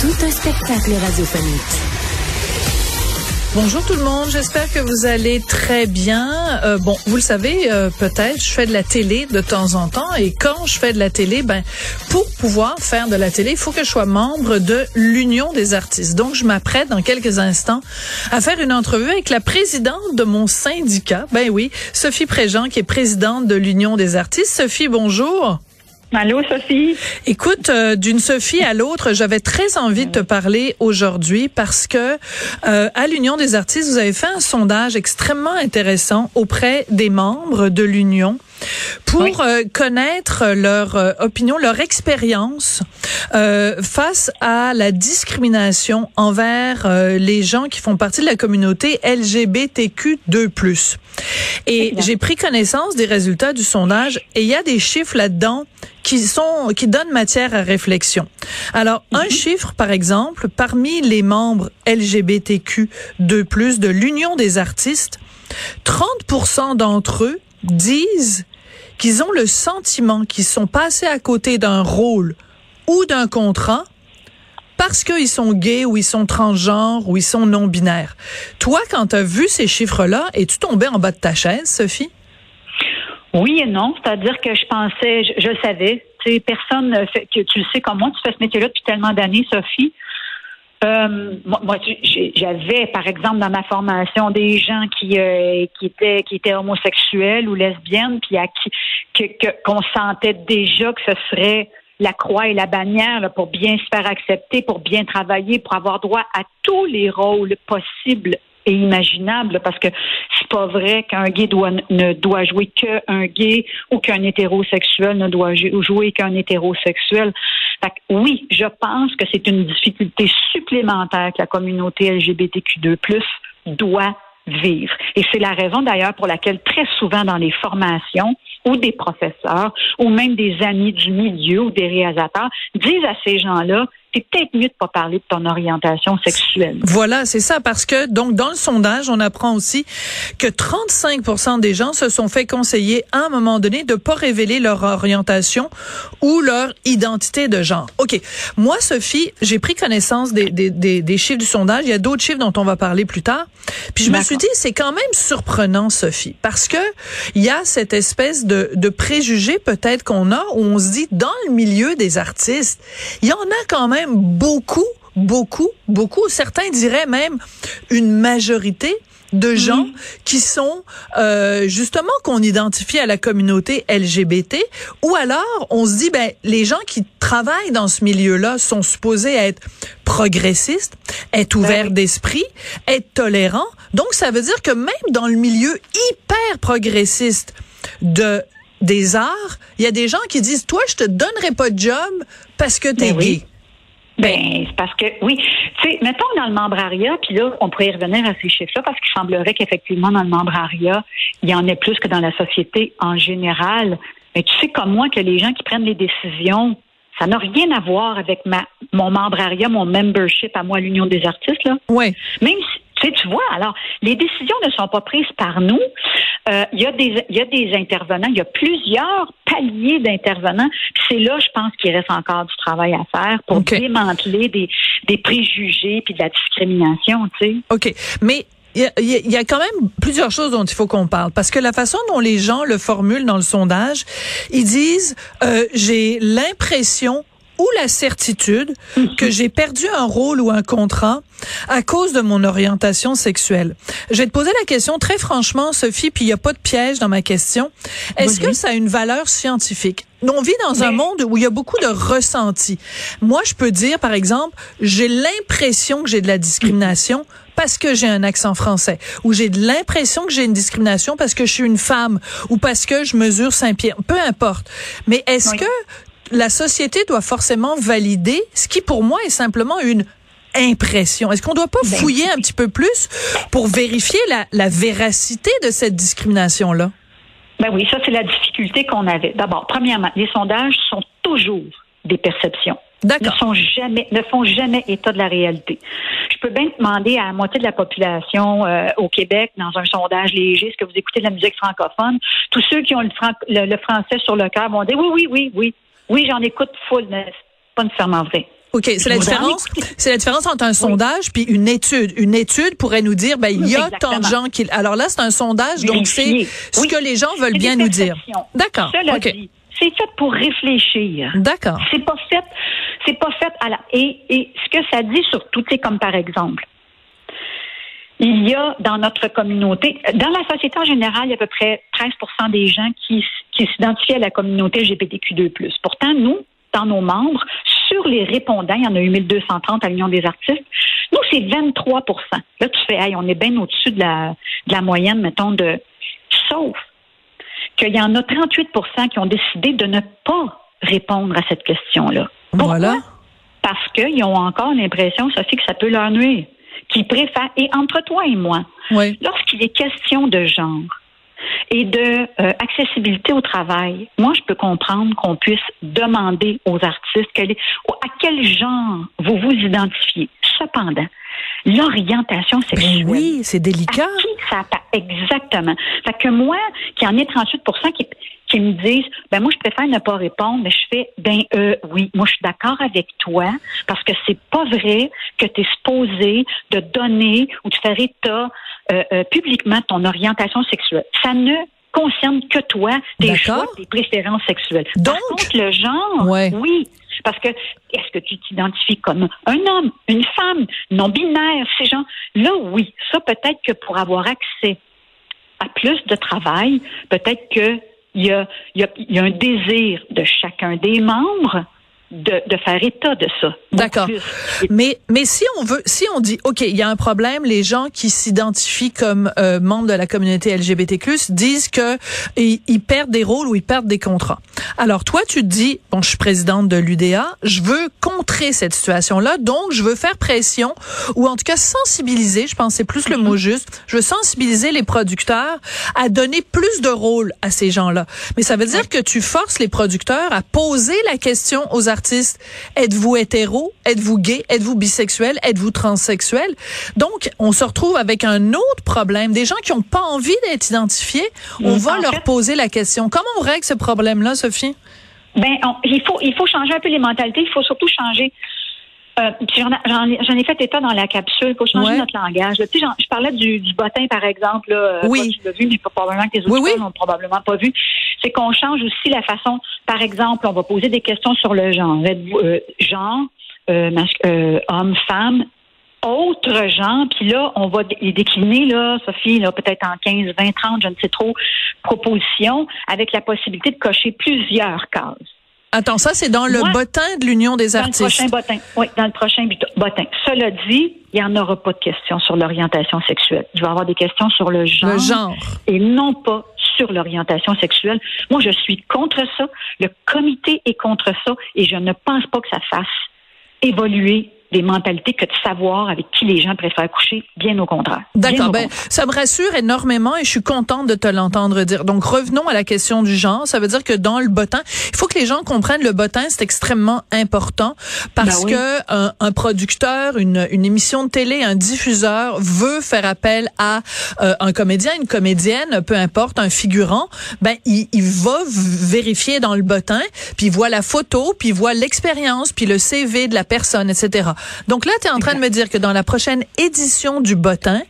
Tout un spectacle radiophonique. Bonjour tout le monde, j'espère que vous allez très bien. Euh, bon, vous le savez euh, peut-être, je fais de la télé de temps en temps et quand je fais de la télé, ben pour pouvoir faire de la télé, il faut que je sois membre de l'Union des artistes. Donc je m'apprête dans quelques instants à faire une entrevue avec la présidente de mon syndicat. Ben oui, Sophie Préjean qui est présidente de l'Union des artistes. Sophie, bonjour. Allô, Sophie? Écoute, euh, d'une Sophie à l'autre, j'avais très envie de te parler aujourd'hui parce que euh, à l'Union des artistes, vous avez fait un sondage extrêmement intéressant auprès des membres de l'Union pour euh, connaître leur opinion, leur expérience face à la discrimination envers les gens qui font partie de la communauté LGBTQ2+. Et j'ai pris connaissance des résultats du sondage et il y a des chiffres là-dedans qui sont qui donnent matière à réflexion. Alors, un mhm. chiffre par exemple, parmi les membres LGBTQ 2+ de l'Union des artistes, 30% d'entre eux disent qu'ils ont le sentiment qu'ils sont passés à côté d'un rôle ou d'un contrat parce qu'ils sont gays ou ils sont transgenres ou ils sont non-binaires. Toi, quand tu as vu ces chiffres-là, es-tu tombé en bas de ta chaise, Sophie? Oui et non, c'est-à-dire que je pensais, je, je savais, tu sais, personne fait, que tu le sais comme moi, tu fais ce métier-là depuis tellement d'années, Sophie. Euh, moi, j'avais, par exemple, dans ma formation, des gens qui euh, étaient qui étaient homosexuels ou lesbiennes, puis à qui qu'on sentait déjà que ce serait la croix et la bannière pour bien se faire accepter, pour bien travailler, pour avoir droit à tous les rôles possibles et imaginables, parce que c'est pas vrai qu'un gay ne doit jouer qu'un gay ou qu'un hétérosexuel ne doit jouer qu'un hétérosexuel. Fait oui, je pense que c'est une difficulté supplémentaire que la communauté LGBTQ2+ doit vivre. Et c'est la raison d'ailleurs pour laquelle très souvent dans les formations ou des professeurs ou même des amis du milieu ou des réalisateurs disent à ces gens-là c'est peut-être mieux de pas parler de ton orientation sexuelle. Voilà, c'est ça, parce que donc dans le sondage, on apprend aussi que 35% des gens se sont fait conseiller à un moment donné de pas révéler leur orientation ou leur identité de genre. Ok, moi Sophie, j'ai pris connaissance des, des, des, des, chiffres du sondage. Il y a d'autres chiffres dont on va parler plus tard. Puis je me suis dit, c'est quand même surprenant, Sophie, parce que il y a cette espèce de, de préjugé peut-être qu'on a où on se dit dans le milieu des artistes, il y en a quand même beaucoup, beaucoup, beaucoup, certains diraient même une majorité de gens qui sont euh, justement qu'on identifie à la communauté LGBT ou alors on se dit ben les gens qui travaillent dans ce milieu-là sont supposés être progressistes, être ben ouverts d'esprit, être tolérants. Donc ça veut dire que même dans le milieu hyper progressiste de des arts, il y a des gens qui disent toi je te donnerai pas de job parce que tu es ben gay. Ben, c'est parce que, oui, tu sais, mettons dans le membrariat, puis là, on pourrait y revenir à ces chiffres-là, parce qu'il semblerait qu'effectivement, dans le membrariat, il y en ait plus que dans la société en général. Mais tu sais comme moi que les gens qui prennent les décisions, ça n'a rien à voir avec ma, mon membrariat, mon membership à moi l'Union des artistes, là. Oui. Même si, tu sais, tu vois, alors, les décisions ne sont pas prises par nous. Euh, il, y a des, y a des intervenants, il y a plusieurs paliers d'intervenants. C'est là, je pense, qu'il reste encore du travail à faire pour démanteler des, des préjugés puis de la discrimination, tu sais. OK. Mais il y, a, quand même plusieurs choses dont il faut qu'on parle parce que la façon dont les gens le formulent dans le sondage, ils disent euh, j'ai l'impression ou la certitude que j'ai perdu un rôle ou un contrat à cause de mon orientation sexuelle. Je vais te poser la question très franchement, Sophie, puis il n'y a pas de piège dans ma question. Est-ce que ça a une valeur scientifique? On vit dans un monde où il y a beaucoup de ressentis. Moi, je peux dire, par exemple, j'ai l'impression que j'ai de la discrimination parce que j'ai un accent français, ou j'ai de l'impression que j'ai une discrimination parce que je suis une femme, ou parce que je mesure 5 pieds, peu importe. Mais est-ce que la société doit forcément valider ce qui pour moi est simplement une impression. Est-ce qu'on doit pas ben, fouiller un petit peu plus pour vérifier la, la véracité de cette discrimination-là? Ben oui, ça c'est la difficulté qu'on avait. D'abord, premièrement, les sondages sont toujours des perceptions. Ne sont jamais, ne font jamais état de la réalité. Je peux bien demander à la moitié de la population euh, au Québec, dans un sondage léger, est-ce que vous écoutez de la musique francophone? Tous ceux qui ont le, le, français sur le cœur vont dire oui, oui, oui, oui. Oui, j'en écoute full, mais c'est pas nécessairement vrai. OK, c'est la différence. C'est la différence entre un sondage puis une étude. Une étude pourrait nous dire, ben il y a tant de gens qui. Alors là, c'est un sondage, donc c'est ce que les gens veulent bien nous dire. D'accord. Ok. C'est fait pour réfléchir. D'accord. C'est pas fait. C'est pas fait à la. Et, et ce que ça dit surtout, c'est comme par exemple, il y a dans notre communauté, dans la société en général, il y a à peu près 13% des gens qui, qui s'identifient à la communauté LGBTQ2+. Pourtant, nous, dans nos membres, sur les répondants, il y en a eu 1230 à l'Union des artistes. Nous, c'est 23% Là, tu fais, hey, on est bien au-dessus de la, de la moyenne, mettons, de. Sauf qu'il y en a 38% qui ont décidé de ne pas répondre à cette question-là. Voilà. Parce qu'ils ont encore l'impression, Sophie, que ça peut leur nuire. Qu'ils préfèrent, et entre toi et moi, lorsqu'il est question de genre, et de euh, accessibilité au travail, moi, je peux comprendre qu'on puisse demander aux artistes à quel genre vous vous identifiez. Cependant, l'orientation ben sexuelle. oui, c'est délicat. À qui ça Exactement. Fait que moi, qui en est 38 qui, qui me disent, ben moi, je préfère ne pas répondre, mais je fais, ben euh, oui, moi, je suis d'accord avec toi, parce que c'est pas vrai que tu es supposé de donner ou de faire état euh, euh, publiquement ton orientation sexuelle. Ça ne concerne que toi, tes choix, tes préférences sexuelles. Donc, Par contre, le genre, oui. Parce que est-ce que tu t'identifies comme un homme, une femme, non binaire, ces gens? Là oui, ça peut-être que pour avoir accès à plus de travail, peut-être que il y a, y a un désir de chacun des membres de, de, faire état de ça. D'accord. Mais mais si on veut, si on dit, ok, il y a un problème, les gens qui s'identifient comme euh, membres de la communauté LGBTQ disent que ils, perdent des rôles ou ils perdent des contrats. Alors toi, tu te dis, bon, je suis présidente de l'UDA, je veux contrer cette situation-là, donc je veux faire pression ou en tout cas sensibiliser. Je pense c'est plus le mot mhm. juste. Je veux sensibiliser les producteurs à donner plus de rôles à ces gens-là. Mais ça veut dire que tu forces les producteurs à poser la question aux artistes êtes-vous hétéro? Êtes-vous gay? Êtes-vous bisexuel? Êtes-vous transsexuel? Donc, on se retrouve avec un autre problème. Des gens qui n'ont pas envie d'être identifiés, on va leur poser la question. Comment on règle ce problème-là, Sophie? Ben, il faut il faut changer un peu les mentalités. Il faut surtout changer euh, J'en ai fait état dans la capsule. Il faut changer notre langage. je parlais du, du bottin, par exemple. Là, euh, oui. tu l'as vu, mais probablement que tes auditeurs n'ont probablement pas vu. C'est qu'on change aussi la façon. Par exemple, on va poser des questions sur le genre. Euh, genre, euh, euh, homme, femme, autre genre, puis là, on va les décliner, là, Sophie, là, peut-être en 15, 20, 30, je ne sais trop, propositions, avec la possibilité de cocher plusieurs cases. Attends, ça, c'est dans le bottin de l'Union des artistes. Dans le prochain bottin. Oui, dans le prochain bottin. Cela dit, il n'y en aura pas de questions sur l'orientation sexuelle. Il va y avoir des questions sur le genre. Le genre. Et non pas sur l'orientation sexuelle. Moi, je suis contre ça. Le comité est contre ça et je ne pense pas que ça fasse évoluer des mentalités que de savoir avec qui les gens préfèrent coucher, bien au contraire. D'accord, ben, ça me rassure énormément et je suis contente de te l'entendre dire. Donc revenons à la question du genre, ça veut dire que dans le bottin, il faut que les gens comprennent le bottin, c'est extrêmement important parce ben que un, un, producteur, une, une émission de télé, un diffuseur veut faire appel à euh, un comédien, une comédienne, peu importe, un figurant, ben il, il va vérifier dans le bottin, puis il voit la photo, puis il voit l'expérience, puis le CV de la personne, etc. Donc là, tu es en train de me dire que dans la prochaine édition du Bottin,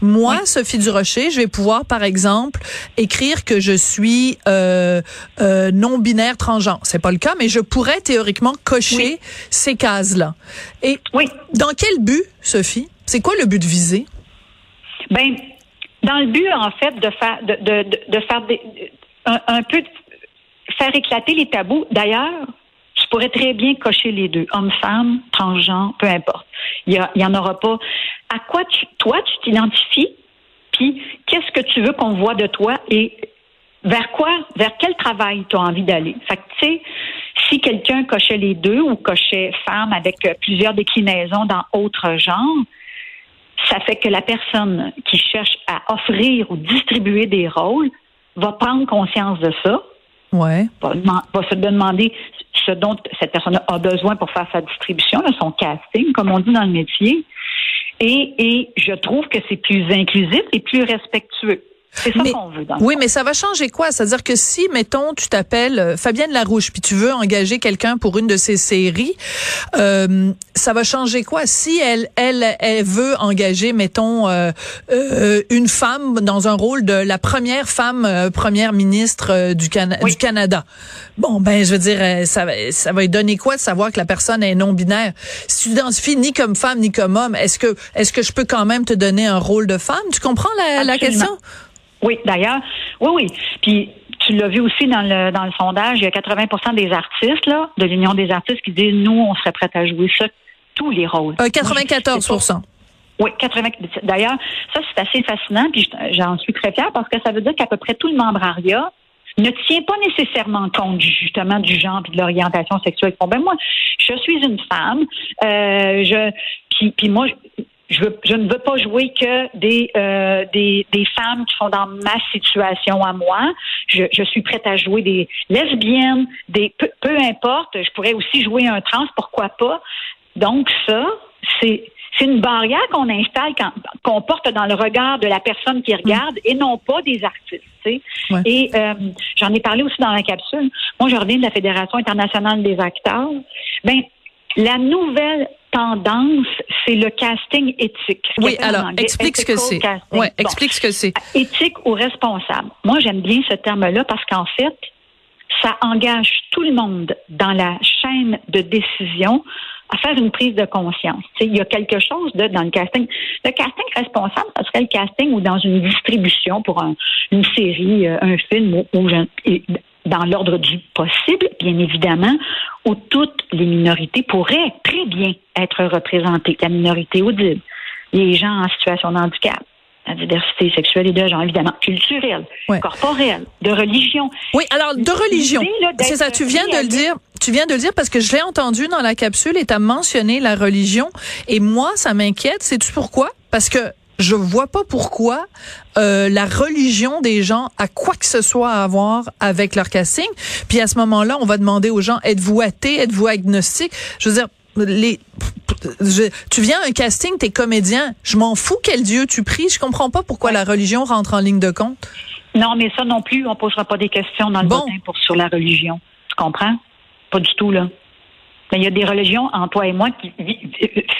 moi, Sophie Durocher, je vais pouvoir, par exemple, écrire que je suis euh, euh, non-binaire transgenre. C'est pas le cas, mais je pourrais théoriquement cocher ces cases-là. Et oui. dans quel but, Sophie? C'est quoi le but de viser? Ben, dans le but, en fait, de faire, de, de, de faire des, un, un peu faire éclater les tabous. D'ailleurs, tu pourrais très bien cocher les deux, homme-femme, transgenre, peu importe. Il y, en aura pas. À quoi tu, toi, tu t'identifies, puis qu'est-ce que tu veux qu'on voit de toi et vers quoi, vers quel travail tu as envie d'aller? Fait que, tu sais, Si quelqu'un cochait les deux ou cochait femme avec plusieurs déclinaisons dans autre genre, ça fait que la personne qui cherche à offrir ou distribuer des rôles va prendre conscience de ça. Ouais. Va, se demander ce dont cette personne a besoin pour faire sa distribution, son casting, comme on dit dans le métier. Et, et je trouve que c'est plus inclusif et plus respectueux. C'est ça qu'on veut. Dans oui, mais ça va changer quoi? C'est-à-dire que si, mettons, tu t'appelles euh, Fabienne Larouche, puis tu veux engager quelqu'un pour une de ces séries, euh, ça va changer quoi? Si elle, elle, elle veut engager, mettons, euh, euh une femme dans un rôle de la première femme euh, première ministre du, du Canada. Bon, ben, je veux dire, ça, ça va lui donner quoi de savoir que la personne est non-binaire? Si tu t'identifies ni comme femme ni comme homme, est-ce que, est-ce que je peux quand même te donner un rôle de femme? Tu comprends la, la question? Oui, d'ailleurs, oui, oui. Puis tu l'as vu aussi dans le dans le sondage, il y a 80 des artistes là, de l'Union des artistes qui disent nous, on serait prêts à jouer ça, tous les rôles. Euh, 94% oui, 80. D'ailleurs, ça c'est assez fascinant, puis j'en suis très fière parce que ça veut dire qu'à peu près tout le membrariat ne tient pas nécessairement compte justement du genre et de l'orientation sexuelle. Bon, ben moi, je suis une femme, euh, je puis, puis moi, je, veux, je ne veux pas jouer que des, euh, des, des femmes qui sont dans ma situation à moi. Je, je suis prête à jouer des lesbiennes, des peu, peu importe. Je pourrais aussi jouer un trans, pourquoi pas. Donc ça, c'est c'est une barrière qu'on installe, qu'on porte dans le regard de la personne qui regarde et non pas des artistes. Et euh, j'en ai parlé aussi dans la capsule. Moi, je reviens de la Fédération internationale des acteurs. Ben, la nouvelle tendance, c'est le casting éthique. Oui, alors explique ce que c'est. Ouais, explique ce que c'est. Éthique ou responsable. Moi, j'aime bien ce terme-là parce qu'en fait, ça engage tout le monde dans la chaîne de décision à faire une prise de conscience. il y a quelque chose de dans le casting. Le casting responsable, ce serait le casting ou dans une distribution pour une série, euh, un film ou, dans l'ordre du possible, bien évidemment, où toutes les minorités pourraient très bien être représentées. La minorité audible, les gens en situation de handicap, la diversité sexuelle et de genre, évidemment, culturelle, corporelle, de religion. Oui, alors de religion, c'est ça, tu viens de le dire. Tu viens de le dire parce que je l'ai entendu dans la capsule et tu as mentionné la religion. Et moi, ça m'inquiète. Sais-tu pourquoi? Parce que je vois pas pourquoi euh, la religion des gens a quoi que ce soit à voir avec leur casting. Puis à ce moment-là, on va demander aux gens êtes-vous athée, êtes-vous agnostique? Je veux dire les tu viens à un casting, t'es comédien, je m'en fous quel dieu tu pries, je comprends pas pourquoi la religion rentre en ligne de compte. Non, mais ça non plus, on posera pas des questions dans le bon. pour sur la religion. Tu comprends? Pas du tout là. Mais il y a des religions, en toi et moi, qui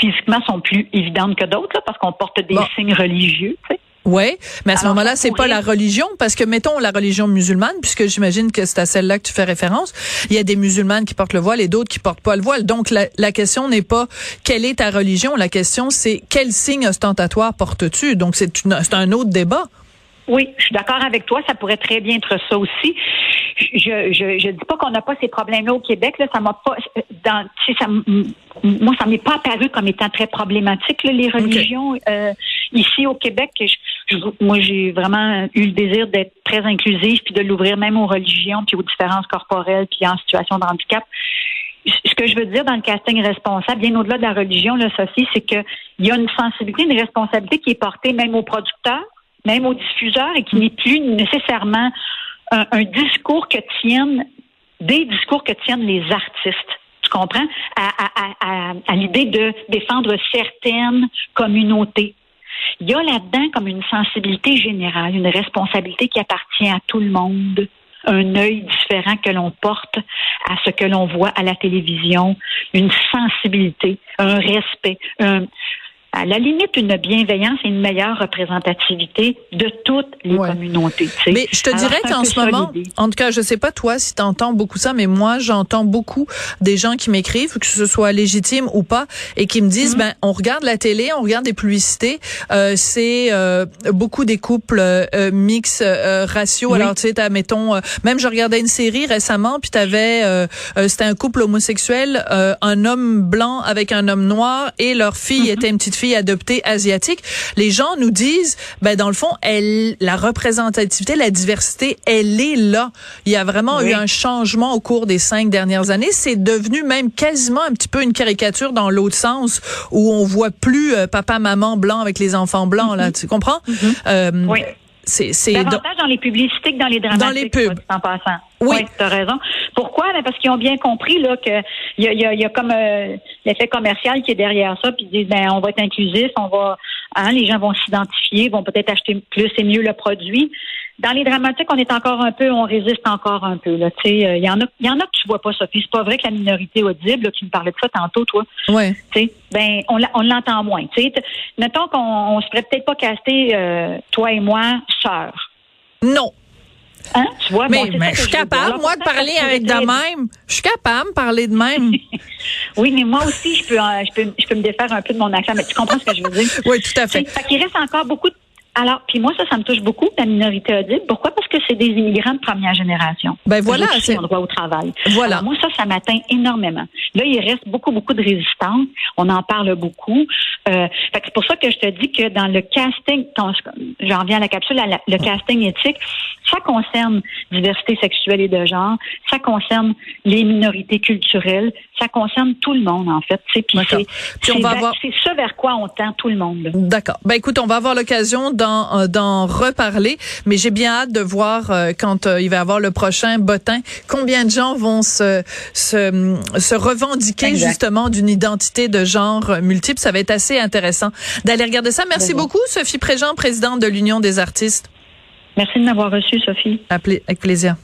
physiquement sont plus évidentes que d'autres, parce qu'on porte des signes religieux. Tu sais. Oui, mais à ce moment-là, c'est pas la religion, parce que mettons la religion musulmane, puisque j'imagine que c'est à celle-là que tu fais référence. Il y a des musulmanes qui portent le voile et d'autres qui portent pas le voile. Donc la, la question n'est pas quelle est ta religion, la question c'est quel signe ostentatoire portes-tu? Donc c'est un autre débat. Oui, je suis d'accord avec toi. Ça pourrait très bien être ça aussi. Je je, je dis pas qu'on n'a pas ces problèmes-là au Québec. Là, ça m'a pas dans ça moi ça m'est pas apparu comme étant très problématique les religions euh, ici au Québec. Je, moi j'ai vraiment eu le désir d'être très inclusif puis de l'ouvrir même aux religions puis aux différences corporelles puis en situation de handicap ce que je veux dire dans le casting responsable, bien au-delà de la religion, là, Sophie, c'est qu'il y a une sensibilité, une responsabilité qui est portée même aux producteurs, même aux diffuseurs, et qui n'est plus nécessairement un, discours que tiennent, des discours que tiennent les artistes. Tu comprends? À, à l'idée de défendre certaines communautés. Il y a là-dedans comme une sensibilité générale, une responsabilité qui appartient à tout le monde un œil différent que l'on porte à ce que l'on voit à la télévision, une sensibilité, un respect, un, à la limite une bienveillance et une meilleure représentativité de toutes les communautés. Mais je te dirais qu'en ce moment, en tout cas, je sais pas toi si tu entends beaucoup ça, mais moi j'entends beaucoup des gens qui m'écrivent, que ce soit légitime ou pas, et qui me disent mhm. ben on regarde la télé, on regarde des publicités, euh, c'est euh, beaucoup des couples euh, mix euh, ratio. Alors tu sais, mettons, euh, même je regardais une série récemment, puis t'avais euh, c'était un couple homosexuel, un homme blanc avec un homme noir et leur fille mhm. était une petite fille fille adoptée asiatique. Les gens nous disent, ben dans le fond, elle, la représentativité, la diversité, elle est là. Il y a vraiment eu un changement au cours des cinq dernières années. C'est devenu même quasiment un petit peu une caricature dans l'autre sens, où on voit plus euh, papa, maman blanc avec les enfants blancs. Là, mm-hmm. tu comprends? Mm-hmm. Euh, oui. C'est, davantage dans les publicités que dans les dramatiques. Dans les pubs. En passant. Oui, oui tu as raison. Pourquoi? Ben parce qu'ils ont bien compris là que il y a, y a, comme euh, l'effet commercial qui est derrière ça, puis ils disent ben on va être inclusif, on va, hein, les gens vont s'identifier, vont peut-être acheter plus et mieux le produit. Dans les dramatiques, on est encore un peu, on résiste encore un peu. Là, il euh, y en a, il y en a que tu vois pas, Sophie. C'est pas vrai que la minorité audible, là, tu me parlais de ça tantôt, toi. Ouais. Ben, on, on l'entend moins. T'sais. Mettons qu'on on se ferait peut-être pas caster, euh, toi et moi, sœurs. Non. Hein? Tu vois, mais, mais je suis capable, moi, de parler avec de même. Je suis capable de parler de même. oui, mais moi aussi, je peux, je peux, je peux me défaire un peu de mon accent, mais tu comprends ce que je veux dire? oui, tout à fait. Fait qu'il reste encore beaucoup de alors, puis moi, ça, ça me touche beaucoup, la minorité audible. Pourquoi? Parce que c'est des immigrants de première génération. Ben voilà. C'est droit au travail. Voilà. moi, ça, ça m'atteint énormément. Là, il reste beaucoup, beaucoup de résistance. On en parle beaucoup. Euh, c'est pour ça que je te dis que dans le casting, j'en viens à la capsule, le casting éthique, ça concerne diversité sexuelle et de genre, ça concerne les minorités culturelles, ça concerne tout le monde, en fait. C'est ça vers quoi on tend tout le monde. D'accord. Ben écoute, on va avoir l'occasion euh, d'en reparler, mais j'ai bien hâte de voir euh, quand euh, il va y avoir le prochain bottin, combien de gens vont se se, se revendiquer justement d'une identité de genre multiple. Ça va être assez intéressant d'aller regarder ça. Merci beaucoup, Sophie Préjean, présidente de l'Union des artistes. Merci de m'avoir reçu, Sophie. Avec plaisir.